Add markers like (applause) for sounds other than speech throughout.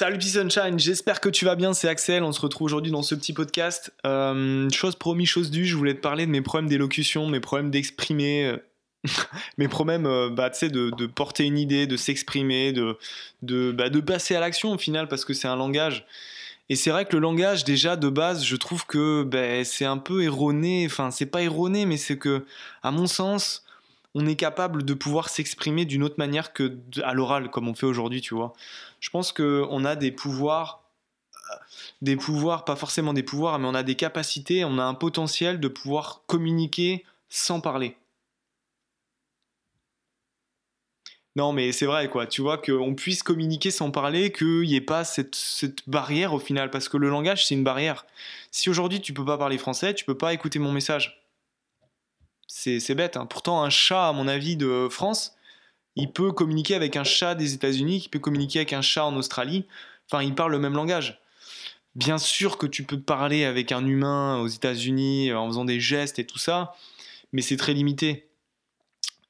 Salut sunshine, j'espère que tu vas bien, c'est Axel, on se retrouve aujourd'hui dans ce petit podcast. Euh, chose promis, chose due, je voulais te parler de mes problèmes d'élocution, mes problèmes d'exprimer, euh, (laughs) mes problèmes euh, bah, de, de, porter une idée, de s'exprimer, de, de, bah, de passer à l'action au final, parce que c'est un langage. Et c'est vrai que le langage, déjà de base, je trouve que bah, c'est un peu erroné, enfin c'est pas erroné, mais c'est que, à mon sens, on est capable de pouvoir s'exprimer d'une autre manière que à l'oral, comme on fait aujourd'hui, tu vois. Je pense qu'on a des pouvoirs, euh, des pouvoirs, pas forcément des pouvoirs, mais on a des capacités, on a un potentiel de pouvoir communiquer sans parler. Non, mais c'est vrai, quoi. Tu vois, qu'on puisse communiquer sans parler, qu'il n'y ait pas cette, cette, barrière au final, parce que le langage, c'est une barrière. Si aujourd'hui tu peux pas parler français, tu peux pas écouter mon message c'est bête. Hein. Pourtant, un chat, à mon avis, de France, il peut communiquer avec un chat des États-Unis, il peut communiquer avec un chat en Australie. Enfin, ils parlent le même langage. Bien sûr que tu peux parler avec un humain aux États-Unis en faisant des gestes et tout ça, mais c'est très limité.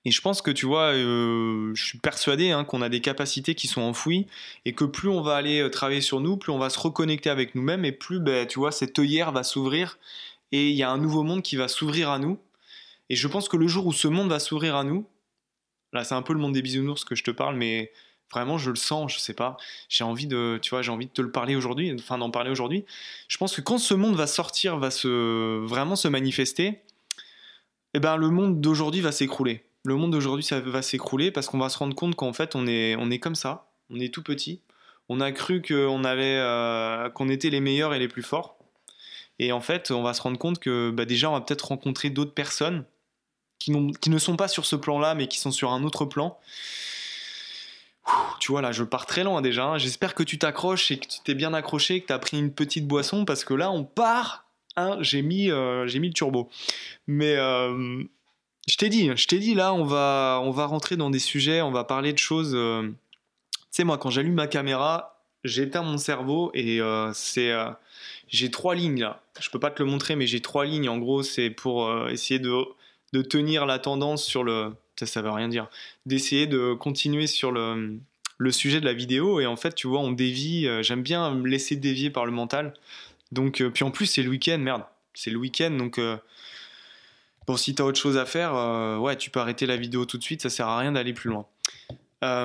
Et je pense que tu vois, euh, je suis persuadé hein, qu'on a des capacités qui sont enfouies et que plus on va aller euh, travailler sur nous, plus on va se reconnecter avec nous-mêmes et plus, ben, tu vois, cette œillère va s'ouvrir et il y a un nouveau monde qui va s'ouvrir à nous et je pense que le jour où ce monde va s'ouvrir à nous, là c'est un peu le monde des bisounours que je te parle, mais vraiment je le sens, je sais pas. J'ai envie de, tu vois, j'ai envie de te le parler aujourd'hui, enfin d'en parler aujourd'hui. Je pense que quand ce monde va sortir, va se vraiment se manifester, eh ben le monde d'aujourd'hui va s'écrouler. Le monde d'aujourd'hui ça va s'écrouler parce qu'on va se rendre compte qu'en fait on est on est comme ça, on est tout petit. On a cru qu'on avait euh, qu'on était les meilleurs et les plus forts. Et en fait, on va se rendre compte que bah, déjà, on va peut-être rencontrer d'autres personnes qui, ne sont pas sur ce plan-là, mais qui sont sur un autre plan. tu vois, là, je pars très loin déjà. Hein. J'espère que tu t'accroches et que tu t'es bien accroché, que tu as pris une petite boisson, parce que là, on part. Hein, j'ai mis, euh, mis le turbo. Mais euh, je t'ai dit, je t'ai dit, là, on va, on va rentrer dans des sujets, on va parler de choses. Euh, tu sais, moi, quand j'allume ma caméra, j'éteins mon cerveau et c'est j'ai trois lignes là. Je peux pas te le montrer, mais j'ai trois lignes. En gros, c'est pour essayer de de tenir la tendance sur le. Ça, ça veut rien dire. D'essayer de continuer sur le, sujet de la vidéo. Et en fait, tu vois, on dévie. Euh, j'aime bien me laisser dévier par le mental. Donc, euh, puis en plus, c'est le week-end, merde. C'est le week-end, donc. Euh, bon, si t'as autre chose à faire, ouais, tu peux arrêter la vidéo tout de suite, ça sert à rien d'aller plus loin.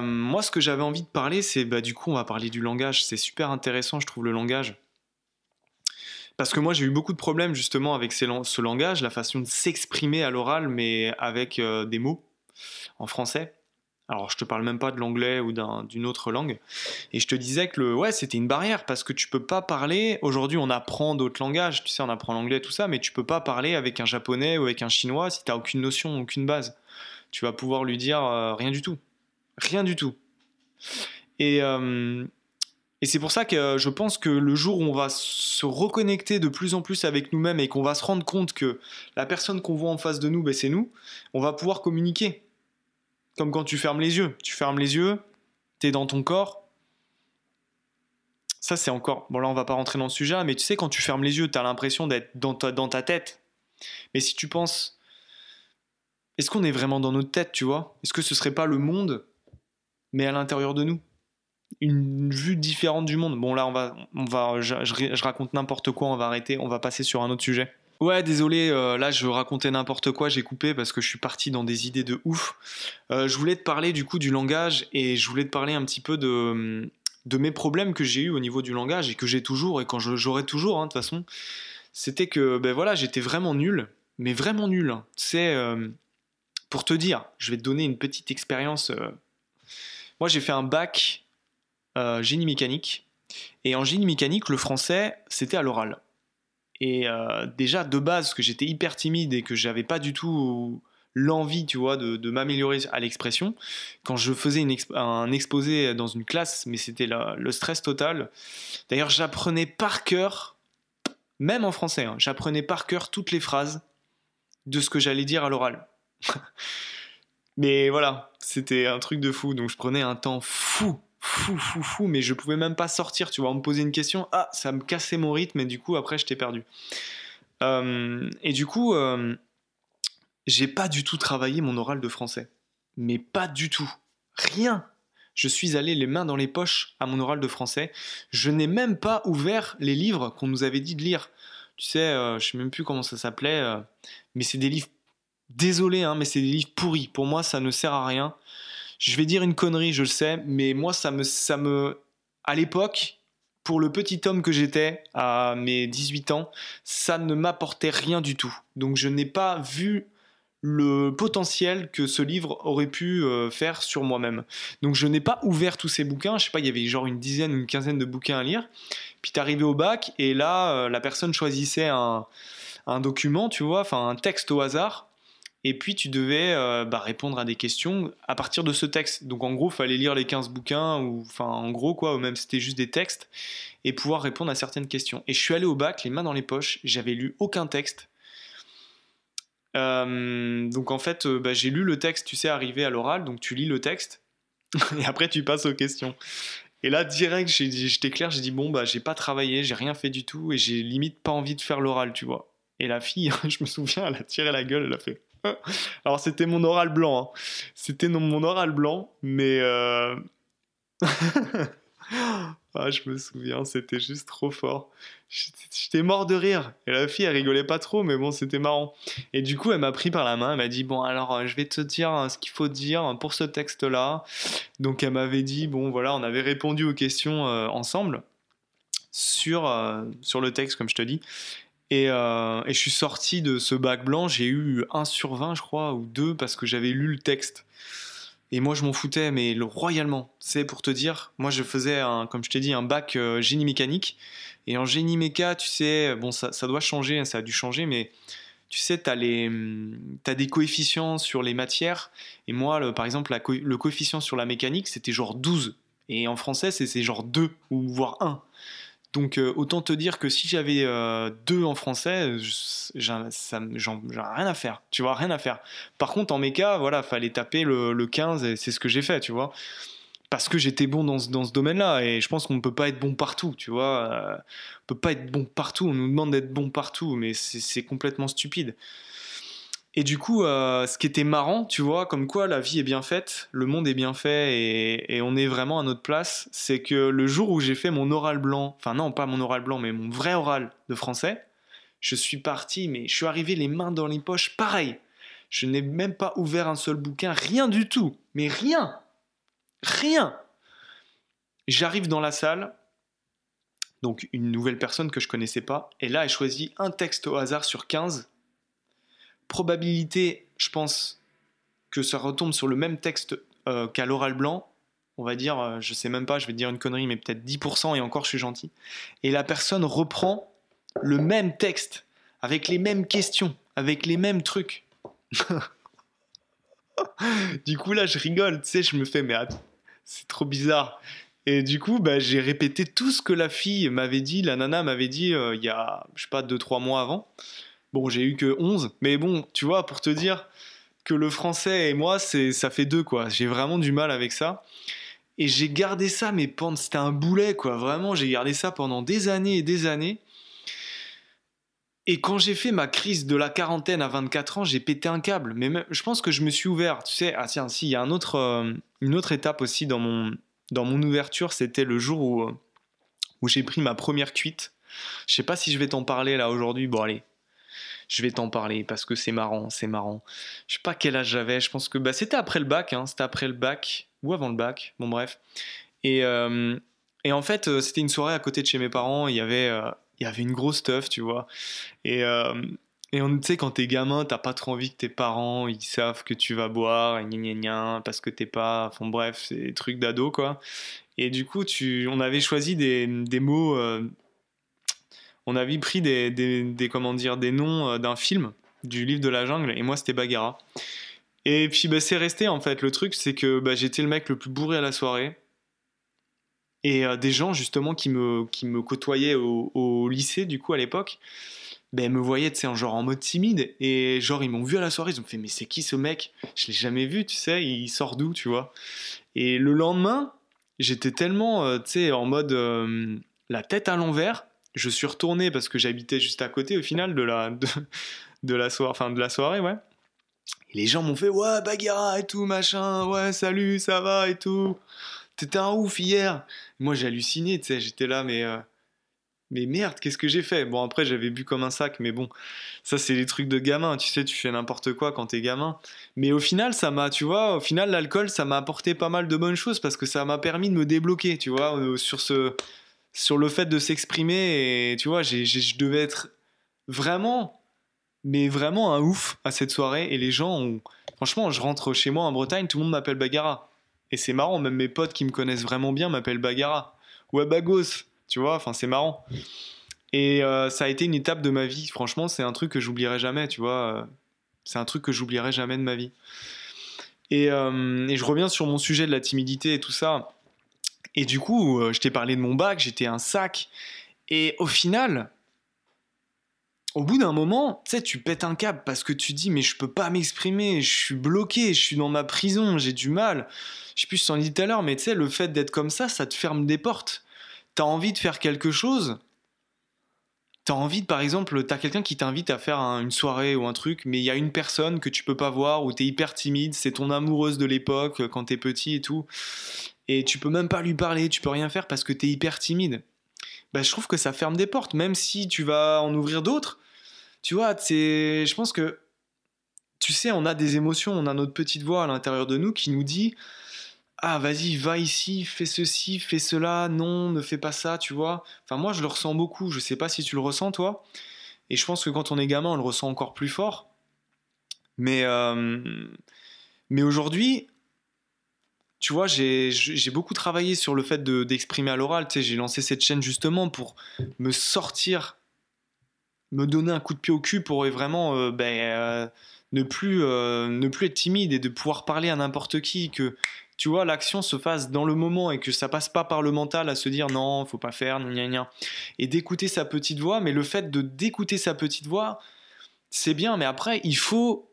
moi, ce que j'avais envie de parler, c'est bah, du coup, on va parler du langage. C'est super intéressant, je trouve, le langage. Parce que moi, j'ai eu beaucoup de problèmes justement avec ce langage, la façon de s'exprimer à l'oral, mais avec euh, des mots en français. Alors, je te parle même pas de l'anglais ou d'une autre langue. Et je te disais que ouais, c'était une barrière parce que tu peux pas parler. Aujourd'hui, on apprend d'autres langages, tu sais, on apprend l'anglais, tout ça, mais tu peux pas parler avec un japonais ou avec un chinois si tu n'as aucune notion, aucune base. Tu vas pouvoir lui dire euh, rien du tout. Rien du tout. Et, euh, et c'est pour ça que euh, je pense que le jour où on va se reconnecter de plus en plus avec nous-mêmes et qu'on va se rendre compte que la personne qu'on voit en face de nous, ben, c'est nous, on va pouvoir communiquer. Comme quand tu fermes les yeux. Tu fermes les yeux, tu es dans ton corps. Ça, c'est encore. Bon, là, on va pas rentrer dans le sujet, mais tu sais, quand tu fermes les yeux, tu as l'impression d'être dans ta, dans ta tête. Mais si tu penses. Est-ce qu'on est vraiment dans notre tête, tu vois? Est-ce que ce serait pas le monde, mais à l'intérieur de nous? Une vue différente du monde. Bon là on va, on va, je, raconte n'importe quoi, on va arrêter, on va passer sur un autre sujet. Ouais, désolé, euh, là je racontais n'importe quoi, j'ai coupé parce que je suis parti dans des idées de ouf. Euh, je voulais te parler du coup du langage et je voulais te parler un petit peu de, de mes problèmes que j'ai eu au niveau du langage et que j'ai toujours et quand j'aurai toujours hein, de toute façon. C'était que ben voilà, j'étais vraiment nul, mais vraiment nul. Sais, euh, pour te dire, je vais te donner une petite expérience. Moi j'ai fait un bac euh, génie mécanique. Et en génie mécanique, le français, c'était à l'oral. Et euh, déjà, de base, que j'étais hyper timide et que j'avais pas du tout l'envie, tu vois, de, m'améliorer à l'expression, quand je faisais une un exposé dans une classe, mais c'était le stress total. D'ailleurs, j'apprenais par cœur, même en français, hein, j'apprenais par cœur toutes les phrases de ce que j'allais dire à l'oral. (laughs) mais voilà, c'était un truc de fou, donc je prenais un temps fou fou, fou, fou, mais je pouvais même pas sortir, tu vois, on me poser une question, ah, ça me cassait mon rythme, et du coup, après, je t'ai perdu. Euh, et du coup, euh, j'ai pas du tout travaillé mon oral de français. Mais pas du tout. Rien. je suis allé les mains dans les poches à mon oral de français. Je n'ai même pas ouvert les livres qu'on nous avait dit de lire. Tu sais, euh, je sais même plus comment ça s'appelait, euh, mais c'est des livres. Désolé, hein, mais c'est des livres pourris. Pour moi, ça ne sert à rien. Je vais dire une connerie, je le sais, mais moi, ça me, ça me, à l'époque, pour le petit homme que j'étais à mes 18 ans, ça ne m'apportait rien du tout. Donc je n'ai pas vu le potentiel que ce livre aurait pu euh, faire sur moi-même. Donc je n'ai pas ouvert tous ces bouquins, je sais pas, il y avait genre une dizaine une quinzaine de bouquins à lire. Puis arrivé au bac et là, euh, la personne choisissait un, un, document, tu vois, enfin un texte au hasard. Et puis tu devais euh, bah, répondre à des questions à partir de ce texte. Donc en gros, il fallait lire les 15 bouquins, ou en gros quoi, ou même c'était juste des textes, et pouvoir répondre à certaines questions. Et je suis allé au bac, les mains dans les poches, j'avais lu aucun texte. Euh, donc en fait, euh, bah, j'ai lu le texte, tu sais, arrivé à l'oral, donc tu lis le texte, (laughs) et après tu passes aux questions. Et là, direct, j'étais clair, j'ai dit, bon, bah j'ai pas travaillé, j'ai rien fait du tout, et j'ai limite pas envie de faire l'oral, tu vois. Et la fille, (laughs) je me souviens, elle a tiré la gueule, elle a fait (laughs) Alors c'était mon oral blanc. Hein. C'était mon oral blanc, mais... Euh, (laughs) ah, je me souviens, c'était juste trop fort. J'étais mort de rire. Et la fille, elle rigolait pas trop, mais bon, c'était marrant. Et du coup, elle m'a pris par la main, elle m'a dit, bon, alors, euh, je vais te dire euh, ce qu'il faut dire pour ce texte-là. Donc, elle m'avait dit, bon, voilà, on avait répondu aux questions ensemble sur, sur le texte, comme je te dis. Euh, et, je suis sorti de ce bac blanc, j'ai eu 1 sur 20, je crois, ou 2, parce que j'avais lu le texte. Et moi, je m'en foutais, mais le, royalement. C'est pour te dire, moi, je faisais, comme je t'ai dit, un bac euh, génie mécanique. Et en génie méca, tu sais, bon, ça, doit changer, ça a dû changer, mais tu sais, tu as, as, des coefficients sur les matières. Et moi, par exemple, le coefficient sur la mécanique, c'était genre 12. Et en français, c'est genre 2, ou voire 1. Donc euh, autant te dire que si j'avais euh, deux en français, j'en rien à faire. Tu vois, rien à faire. Par contre, en méca, voilà, fallait taper le, 15 et c'est ce que j'ai fait, tu vois. Parce que j'étais bon dans ce, dans ce domaine-là et je pense qu'on ne peut pas être bon partout, tu vois. Euh, on peut pas être bon partout, on nous demande d'être bon partout, mais c'est complètement stupide. Et du coup, euh, ce qui était marrant, tu vois, comme quoi la vie est bien faite, le monde est bien fait et, on est vraiment à notre place, c'est que le jour où j'ai fait mon oral blanc, enfin non, pas mon oral blanc, mais mon vrai oral de français, je suis parti, mais je suis arrivé les mains dans les poches, pareil. Je n'ai même pas ouvert un seul bouquin, rien du tout, mais rien, rien. J'arrive dans la salle, donc une nouvelle personne que je connaissais pas, et là elle choisit un texte au hasard sur 15 probabilité, je pense, que ça retombe sur le même texte euh, qu'à l'oral blanc, on va dire, euh, je sais même pas, je vais dire une connerie, mais peut-être 10% et encore je suis gentil. Et la personne reprend le même texte, avec les mêmes questions, avec les mêmes trucs. (laughs) du coup là je rigole, tu sais, je me fais, mais c'est trop bizarre. Et du coup, bah, j'ai répété tout ce que la fille m'avait dit, la nana m'avait dit euh, il y a, je sais pas, 2-3 mois avant. Bon, j'ai eu que 11, mais bon, tu vois, pour te dire que le français et moi, c'est ça fait deux, quoi. J'ai vraiment du mal avec ça. Et j'ai gardé ça, mais pendant, c'était un boulet, quoi. Vraiment, j'ai gardé ça pendant des années et des années. Et quand j'ai fait ma crise de la quarantaine à 24 ans, j'ai pété un câble. Mais je pense que je me suis ouvert. Tu sais, ah tiens, si, il y a autre, euh, une autre étape aussi dans mon, dans mon ouverture, c'était le jour où, euh, où j'ai pris ma première cuite. Je sais pas si je vais t'en parler là aujourd'hui. Bon, allez, je vais t'en parler parce que c'est marrant, c'est marrant. Je sais pas quel âge j'avais, je pense que bah, c'était après le bac, hein, c'était après le bac ou avant le bac, bon bref. Et, euh, en fait, euh, c'était une soirée à côté de chez mes parents, il y avait, euh, y avait une grosse teuf, tu vois. Et, on tu sais, quand t'es gamin, t'as pas trop envie que tes parents ils savent que tu vas boire, et gna gna parce que t'es pas. Enfin bref, c'est des trucs d'ado quoi. Et du coup, tu, on avait choisi des mots on avait pris des, des, comment dire, des noms euh, d'un film, du livre de la jungle, et moi c'était Bagheera. Et puis bah, c'est resté en fait. Le truc c'est que bah, j'étais le mec le plus bourré à la soirée. Et euh, des gens justement qui me, qui me côtoyaient au, lycée du coup à l'époque, ben, me voyaient en genre en mode timide. Et genre ils m'ont vu à la soirée, ils ont fait mais c'est qui ce mec? Je l'ai jamais vu, tu sais, il sort d'où, tu vois? Et le lendemain, j'étais tellement, euh, tu sais, en mode la tête à l'envers je suis retourné parce que j'habitais juste à côté au final de la, de, la, soirée, ouais. Et les gens m'ont fait ouais Bagheera et tout machin, ouais salut ça va et tout. t'étais un ouf hier. Moi, j'ai halluciné, tu sais, j'étais là, mais. euh, mais merde, qu'est-ce que j'ai fait? Bon, après, j'avais bu comme un sac, mais bon, ça, c'est les trucs de gamin. Tu sais, tu fais n'importe quoi quand t'es gamin. Mais au final, ça m'a, tu vois, au final, l'alcool, ça m'a apporté pas mal de bonnes choses parce que ça m'a permis de me débloquer, tu vois, euh, sur, ce, sur le fait de s'exprimer. Tu vois, je devais être vraiment, mais vraiment un ouf à cette soirée. Et les gens ont. Franchement, je rentre chez moi en Bretagne, tout le monde m'appelle Bagara. Et c'est marrant, même mes potes qui me connaissent vraiment bien m'appellent Bagara. Ouais, Bagos, tu vois, enfin, c'est marrant. Et euh, ça a été une étape de ma vie. Franchement, c'est un truc que j'oublierai jamais, tu vois. euh, C'est un truc que j'oublierai jamais de ma vie. Et, euh, et je reviens sur mon sujet de la timidité et tout ça. Et du coup, euh, je t'ai parlé de mon bac, j'étais un sac. Et au final, au bout d'un moment, tu sais, tu pètes un câble parce que tu dis, mais je peux pas m'exprimer, je suis bloqué, je suis dans ma prison, j'ai du mal. Je sais plus si t'en dis tout à l'heure, mais tu sais, le fait d'être comme ça, ça te ferme des portes. T'as envie de faire quelque chose. T'as envie de, par exemple, t'as quelqu'un qui t'invite à faire un- une soirée ou un truc, mais il y a une personne que tu peux pas voir ou t'es hyper timide, c'est ton amoureuse de l'époque euh, quand t'es petit et tout. Et tu peux même pas lui parler, tu peux rien faire parce que t'es hyper timide. Bah, je trouve que ça ferme des portes, même si tu vas en ouvrir d'autres. Tu vois, je pense que, tu sais, on a des émotions, on a notre petite voix à l'intérieur de nous qui nous dit Ah, vas-y, va ici, fais ceci, fais cela, non, ne fais pas ça, tu vois. Enfin, moi, je le ressens beaucoup, je sais pas si tu le ressens, toi. Et je pense que quand on est gamin, on le ressent encore plus fort. Mais, euh, mais aujourd'hui, tu vois, j'ai beaucoup travaillé sur le fait de- d'exprimer à l'oral. Tu sais, j'ai lancé cette chaîne justement pour me sortir, me donner un coup de pied au cul pour vraiment euh, ben, euh, ne, plus, euh, ne plus être timide et de pouvoir parler à n'importe qui. Que tu vois, l'action se fasse dans le moment et que ça passe pas par le mental à se dire non, faut pas faire, gna gna. Et d'écouter sa petite voix. Mais le fait de d'écouter sa petite voix, c'est bien, mais après, il faut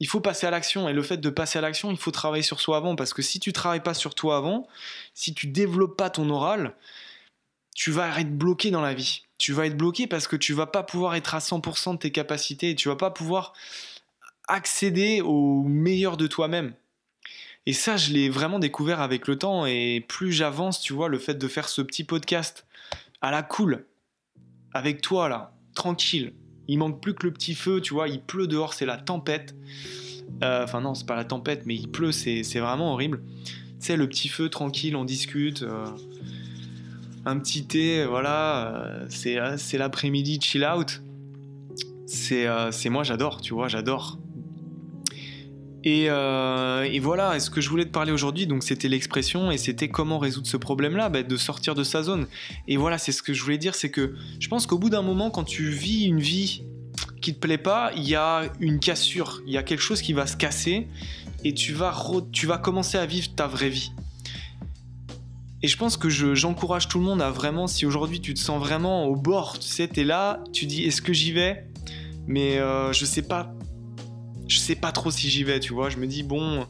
il faut passer à l'action. Et le fait de passer à l'action, il faut travailler sur soi avant. Parce que si tu travailles pas sur toi avant, si tu développes pas ton oral, tu vas être bloqué dans la vie. Tu vas être bloqué parce que tu vas pas pouvoir être à 100% de tes capacités. Et tu vas pas pouvoir accéder au meilleur de toi-même. Et ça, je l'ai vraiment découvert avec le temps. Et plus j'avance, tu vois, le fait de faire ce petit podcast à la cool, avec toi là, tranquille, il manque plus que le petit feu, tu vois, il pleut dehors, c'est la tempête. Euh, Enfin non, c'est pas la tempête, mais il pleut, c'est c'est vraiment horrible. Tu sais, le petit feu, tranquille, on discute. euh, un petit thé, voilà, euh, c'est euh, c'est l'après-midi, chill out. C'est euh, c'est moi, j'adore, tu vois, j'adore. Et, et voilà, ce que je voulais te parler aujourd'hui, donc c'était l'expression et c'était comment résoudre ce problème-là, bah, de sortir de sa zone. Et voilà, c'est ce que je voulais dire, c'est que je pense qu'au bout d'un moment, quand tu vis une vie qui te plaît pas, il y a une cassure, il y a quelque chose qui va se casser et tu vas, tu vas commencer à vivre ta vraie vie. Et je pense que je- j'encourage tout le monde à vraiment, si aujourd'hui tu te sens vraiment au bord, tu sais, t'es là, tu dis est-ce que j'y vais? Mais euh, je sais pas, je sais pas trop si j'y vais, tu vois. Je me dis bon,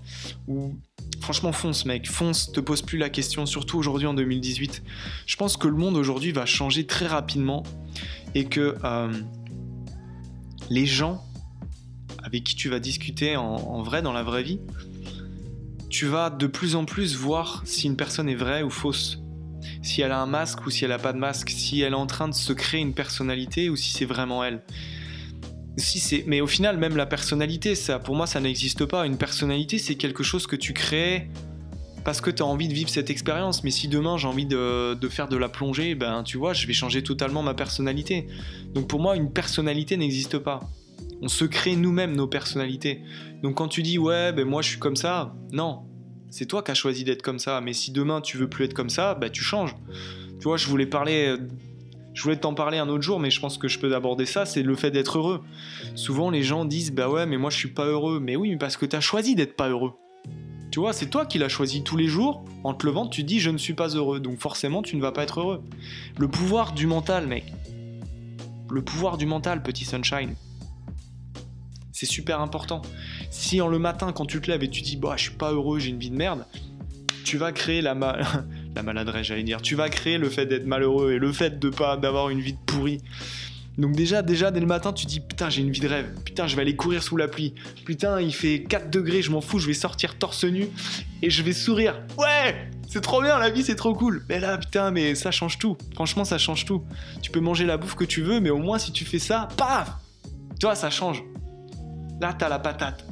ou franchement fonce mec, fonce, te pose plus la question, surtout aujourd'hui en 2018. Je pense que le monde aujourd'hui va changer très rapidement et que euh, les gens avec qui tu vas discuter en vrai, dans la vraie vie, tu vas de plus en plus voir si une personne est vraie ou fausse. Si elle a un masque ou si elle a pas de masque, si elle est en train de se créer une personnalité ou si c'est vraiment elle. Si c'est, mais au final, même la personnalité, ça, pour moi, ça n'existe pas. Une personnalité, c'est quelque chose que tu crées parce que tu as envie de vivre cette expérience. Mais si demain j'ai envie de, de faire de la plongée, ben tu vois, je vais changer totalement ma personnalité. Donc pour moi, une personnalité n'existe pas. On se crée nous-mêmes nos personnalités. Donc quand tu dis ouais, ben moi je suis comme ça, non, c'est toi qui as choisi d'être comme ça. Mais si demain tu veux plus être comme ça, ben tu changes. Tu vois, je voulais parler, je voulais t'en parler un autre jour, mais je pense que je peux aborder ça, c'est le fait d'être heureux. Souvent les gens disent bah ouais, mais moi je suis pas heureux. Mais oui, parce que tu as choisi d'être pas heureux. Tu vois, c'est toi qui l'as choisi tous les jours. En te levant, tu dis je ne suis pas heureux. Donc forcément, tu ne vas pas être heureux. Le pouvoir du mental, mec. Le pouvoir du mental, petit sunshine. C'est super important. Si en le matin, quand tu te lèves et tu dis bah je suis pas heureux, j'ai une vie de merde, tu vas créer la, ma- (laughs) la maladresse, j'allais dire. Tu vas créer le fait d'être malheureux et le fait de pas d'avoir une vie de pourri. Donc déjà, déjà, dès le matin, tu dis putain, j'ai une vie de rêve. Putain, je vais aller courir sous la pluie. Putain, il fait 4 degrés, je m'en fous, je vais sortir torse nu et je vais sourire. Ouais, c'est trop bien, la vie, c'est trop cool. Mais là, putain, mais ça change tout. Franchement, ça change tout. Tu peux manger la bouffe que tu veux, mais au moins, si tu fais ça, paf Tu vois, ça change. Là, t'as la patate.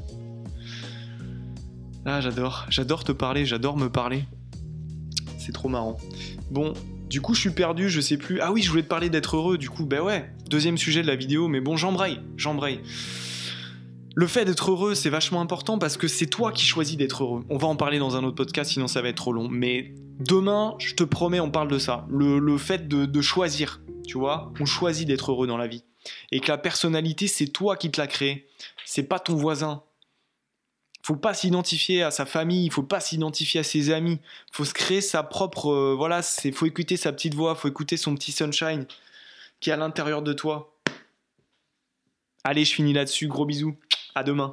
Ah, j'adore. J'adore te parler, j'adore me parler. C'est trop marrant. Bon, du coup, je suis perdu, je sais plus. Ah oui, je voulais te parler d'être heureux, du coup, ben ouais. Deuxième sujet de la vidéo, mais bon, j'embraye, j'embraye. Le fait d'être heureux, c'est vachement important parce que c'est toi qui choisis d'être heureux. On va en parler dans un autre podcast, sinon ça va être trop long. Mais demain, je te promets, on parle de ça. Le, fait de, de, choisir, tu vois, on choisit d'être heureux dans la vie. Et que la personnalité, c'est toi qui te l'as créée. C'est pas ton voisin, faut pas s'identifier à sa famille, il faut pas s'identifier à ses amis, faut se créer sa propre, euh, voilà, c'est faut écouter sa petite voix, faut écouter son petit sunshine qui est à l'intérieur de toi. Allez, je finis là-dessus, gros bisous, à demain.